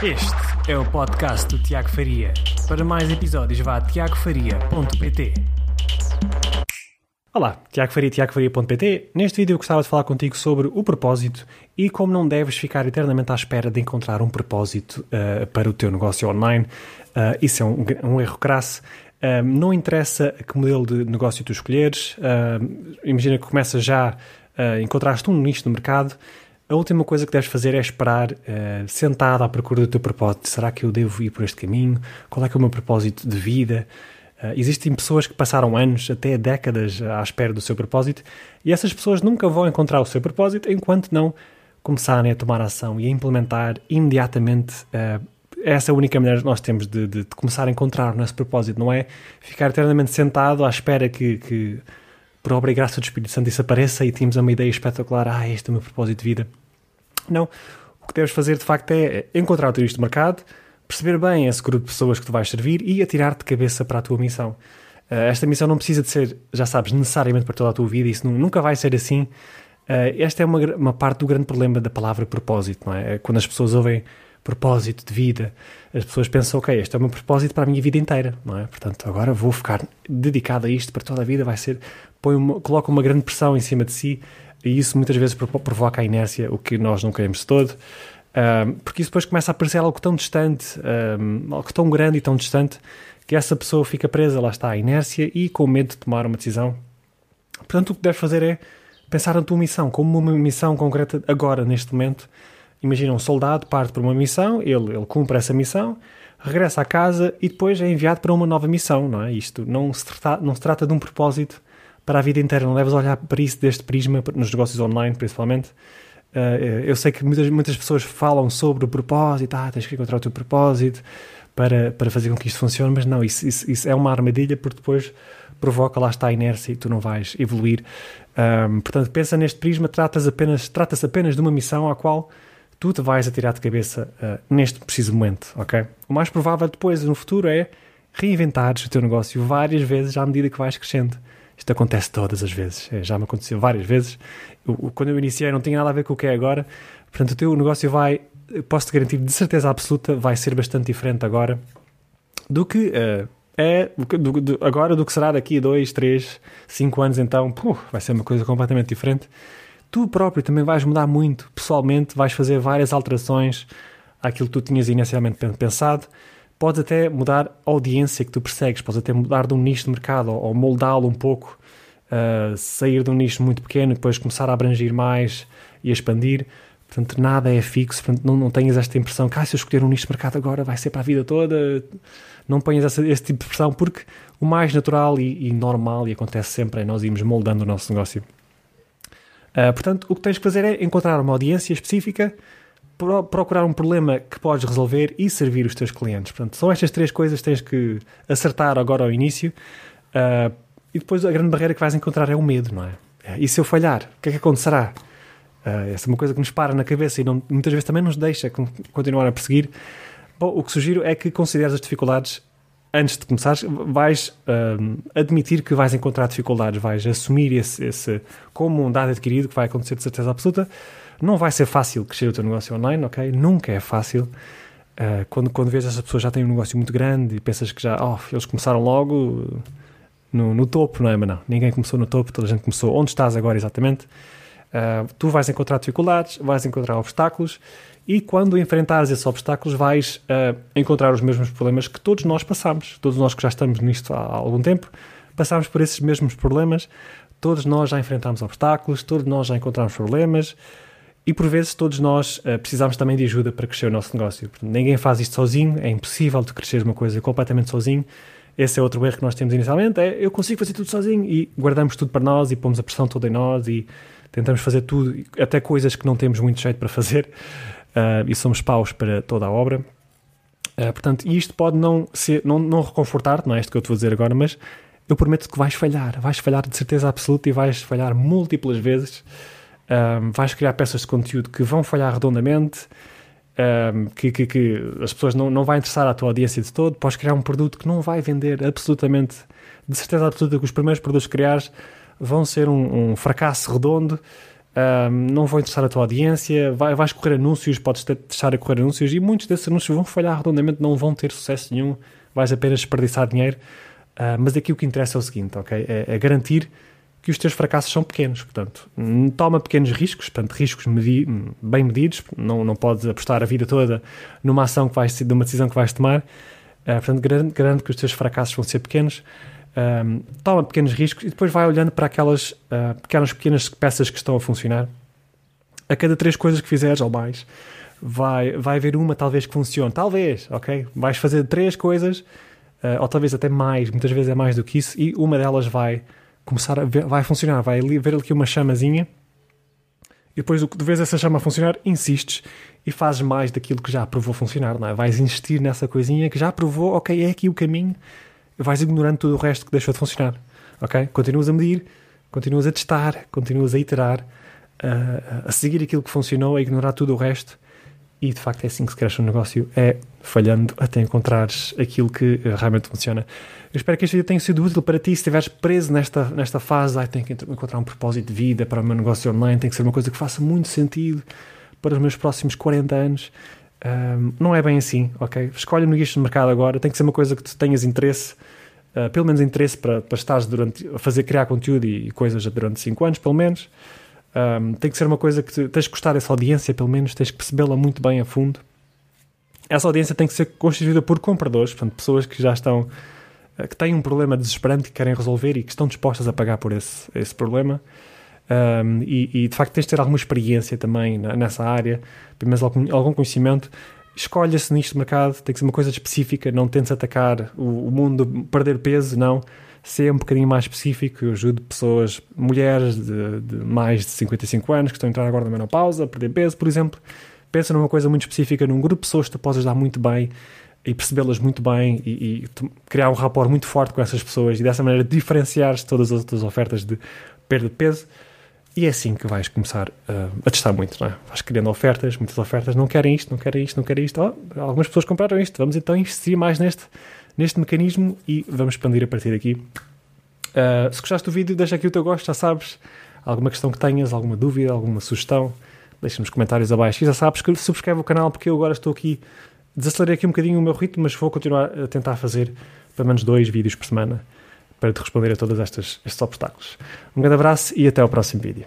Este é o podcast do Tiago Faria. Para mais episódios, vá a tiagofaria.pt. Olá, Tiago Faria, tiagofaria.pt. Neste vídeo eu gostava de falar contigo sobre o propósito e como não deves ficar eternamente à espera de encontrar um propósito uh, para o teu negócio online. Uh, isso é um, um erro crasso. Uh, não interessa que modelo de negócio tu escolheres. imagina que começas já, encontraste um nicho no mercado a última coisa que deves fazer é esperar uh, sentado à procura do teu propósito. Será que eu devo ir por este caminho? Qual é que é o meu propósito de vida? Uh, existem pessoas que passaram anos, até décadas, à espera do seu propósito e essas pessoas nunca vão encontrar o seu propósito enquanto não começarem a tomar ação e a implementar imediatamente. Uh, essa é a única maneira que nós temos de, de, de, começar a encontrar o nosso propósito, não é ficar eternamente sentado à espera que, que por obra e graça do Espírito Santo isso apareça e temos uma ideia espetacular, ah, este é o meu propósito de vida. Não. O que deves fazer, de facto, é encontrar o teu de mercado, perceber bem esse grupo de pessoas que tu vais servir e atirar-te de cabeça para a tua missão. Uh, esta missão não precisa de ser, já sabes, necessariamente para toda a tua vida, isso nunca vai ser assim. Uh, esta é uma, uma parte do grande problema da palavra propósito, não é? é? Quando as pessoas ouvem propósito de vida, as pessoas pensam, ok, este é o meu propósito para a minha vida inteira, não é? Portanto, agora vou ficar dedicado a isto para toda a vida, vai ser, põe uma, coloca uma grande pressão em cima de si e isso muitas vezes provoca a inércia, o que nós não queremos todo, um, porque isso depois começa a parecer algo tão distante, um, algo tão grande e tão distante, que essa pessoa fica presa, lá está, à inércia e com medo de tomar uma decisão. Portanto, o que deves fazer é pensar na tua missão, como uma missão concreta agora, neste momento. Imagina um soldado parte para uma missão, ele, ele cumpre essa missão, regressa à casa e depois é enviado para uma nova missão, não é? Isto não se, trata, não se trata de um propósito para a vida inteira. Não deves olhar para isso deste prisma, nos negócios online principalmente. Uh, eu sei que muitas, muitas pessoas falam sobre o propósito, ah, tens que encontrar o teu propósito para, para fazer com que isto funcione, mas não, isso, isso, isso é uma armadilha porque depois provoca lá está a inércia e tu não vais evoluir. Um, portanto, pensa neste prisma, tratas apenas, trata-se apenas de uma missão à qual tu te vais atirar de cabeça uh, neste preciso momento, ok? O mais provável depois, no futuro, é reinventares o teu negócio várias vezes à medida que vais crescendo. Isto acontece todas as vezes, é, já me aconteceu várias vezes. Quando eu iniciei não tinha nada a ver com o que é agora, portanto o teu negócio vai, posso-te garantir de certeza absoluta, vai ser bastante diferente agora do que uh, é do, do, agora do que será daqui a 2, 3, 5 anos. Então, vai ser uma coisa completamente diferente. Tu próprio também vais mudar muito, pessoalmente vais fazer várias alterações àquilo que tu tinhas inicialmente pensado podes até mudar a audiência que tu persegues, podes até mudar de um nicho de mercado ou, moldá-lo um pouco, uh, sair de um nicho muito pequeno e depois começar a abranger mais e a expandir. Portanto, nada é fixo, portanto, não, não tenhas esta impressão que ah, se eu escolher um nicho de mercado agora vai ser para a vida toda. Não ponhas essa, esse tipo de pressão, porque o mais natural e, e, normal, e acontece sempre, é nós irmos moldando o nosso negócio. Uh, portanto, o que tens que fazer é encontrar uma audiência específica procurar um problema que podes resolver e servir os teus clientes. Portanto, são estas três coisas que tens que acertar agora ao início. Uh, e depois a grande barreira que vais encontrar é o medo, não é? E se eu falhar, o que é que acontecerá? Uh, essa é uma coisa que nos para na cabeça e não, muitas vezes também nos deixa continuar a perseguir. Bom, o que sugiro é que consideres as dificuldades antes de começares, vais uh, admitir que vais encontrar dificuldades, vais assumir esse, esse como um dado adquirido que vai acontecer de certeza absoluta não vai ser fácil crescer o teu negócio online, ok? Nunca é fácil. Uh, quando, quando vês essa pessoa já tem um negócio muito grande e pensas que já, oh, eles começaram logo no, no topo, não é? Mas não, ninguém começou no topo, toda a gente começou onde estás agora exatamente. Uh, tu vais encontrar dificuldades, vais encontrar obstáculos e quando enfrentares esses obstáculos vais uh, encontrar os mesmos problemas que todos nós passamos. Todos nós que já estamos nisto há algum tempo passamos por esses mesmos problemas. Todos nós já enfrentamos obstáculos, todos nós já encontramos problemas. E por vezes todos nós uh, precisamos também de ajuda para crescer o nosso negócio. Portanto, ninguém faz isto sozinho, é impossível de crescer uma coisa completamente sozinho. Esse é outro erro que nós temos inicialmente, é eu consigo fazer tudo sozinho e guardamos tudo para nós e pomos a pressão toda em nós e tentamos fazer tudo, até coisas que não temos muito jeito para fazer uh, e somos paus para toda a obra. Uh, portanto, isto pode não, ser, não, não reconfortar, não é isto que eu te vou dizer agora, mas eu prometo que vais falhar, vais falhar de certeza absoluta e vais falhar múltiplas vezes um, vais criar peças de conteúdo que vão falhar redondamente, um, que, que, que, as pessoas não, não interessar a tua audiência de todo, podes criar um produto que não vai vender absolutamente, de certeza absoluta que os primeiros produtos que criares vão ser um, um fracasso redondo, um, não vão interessar a tua audiência, vai, vais correr anúncios, podes ter, deixar a correr anúncios e muitos desses anúncios vão falhar redondamente, não vão ter sucesso nenhum, vais apenas desperdiçar dinheiro. Uh, mas aqui o que interessa é o seguinte, ok? É, é, garantir que os teus fracassos são pequenos, portanto, toma pequenos riscos, portanto, riscos medi bem medidos, não, não podes apostar a vida toda numa ação que vais, numa decisão que vais tomar, uh, portanto, garante que os teus fracassos vão ser pequenos, um, toma pequenos riscos e depois vai olhando para aquelas uh, pequenas, pequenas peças que estão a funcionar. A cada três coisas que fizeres ou mais, vai, vai haver uma talvez que funcione. Talvez, ok? Vais fazer três coisas, uh, ou talvez até mais, muitas vezes é mais do que isso, e uma delas vai começar a ver, vai funcionar, vai ver aqui uma chamazinha, e depois de vez essa chama a funcionar, insistes e fazes mais daquilo que já provou funcionar, não é? Vais insistir nessa coisinha que já provou, ok, é aqui o caminho, vais ignorando tudo o resto que deixou de funcionar. Ok? Continuas a medir, continuas a testar, continuas a iterar, a, a seguir aquilo que funcionou, a ignorar tudo o resto. E de facto é assim que se cresce um negócio, é falhando até encontrares aquilo que realmente funciona. Eu espero que este vídeo tenha sido útil para ti. Se estiveres preso nesta, nesta fase, ah, tenho que encontrar um propósito de vida para o meu negócio online, tem que ser uma coisa que faça muito sentido para os meus próximos 40 anos. Um, não é bem assim, ok? Escolhe no guicho de mercado agora, tem que ser uma coisa que tu tenhas interesse, uh, pelo menos interesse para, para estares durante, a fazer, criar conteúdo e, e coisas durante 5 anos, pelo menos. Um, tem que ser uma coisa que tu, tens que gostar dessa audiência, pelo menos, tens que percebê-la muito bem a fundo. Essa audiência tem que ser constituída por compradores, portanto, pessoas que já estão, uh, que têm um problema desesperante que querem resolver e que estão dispostas a pagar por esse, esse problema. Um, e, e, de facto tens de ter alguma experiência também nessa área, pelo menos algum, algum conhecimento. Escolha-se nisto de mercado, tem que ser uma coisa específica, não tentes atacar o, o mundo, perder peso, não. Ser um bocadinho mais específico, eu ajudo pessoas, mulheres de, de, mais de 55 anos que estão a entrar agora na menopausa, a perder peso, por exemplo. Pensa numa coisa muito específica, num grupo de pessoas que tu podes dar muito bem e percebê-las muito bem e, e, criar um rapport muito forte com essas pessoas e dessa maneira diferenciar-se todas as outras ofertas de perda de peso e é assim que vais começar uh, a testar muito, não é? Vais criando ofertas, muitas ofertas, não querem isto, não querem isto, não querem isto. Oh, algumas pessoas compraram isto, vamos então investir mais neste, neste mecanismo e vamos expandir a partir daqui. Uh, se gostaste do vídeo, deixa aqui o teu gosto, já sabes. Alguma questão que tenhas, alguma dúvida, alguma sugestão, deixa nos comentários abaixo. E já sabes que subscreve o canal porque eu agora estou aqui, desacelerei aqui um bocadinho o meu ritmo, mas vou continuar a tentar fazer pelo menos dois vídeos por semana para te responder a todos estes, obstáculos. Um grande abraço e até ao próximo vídeo.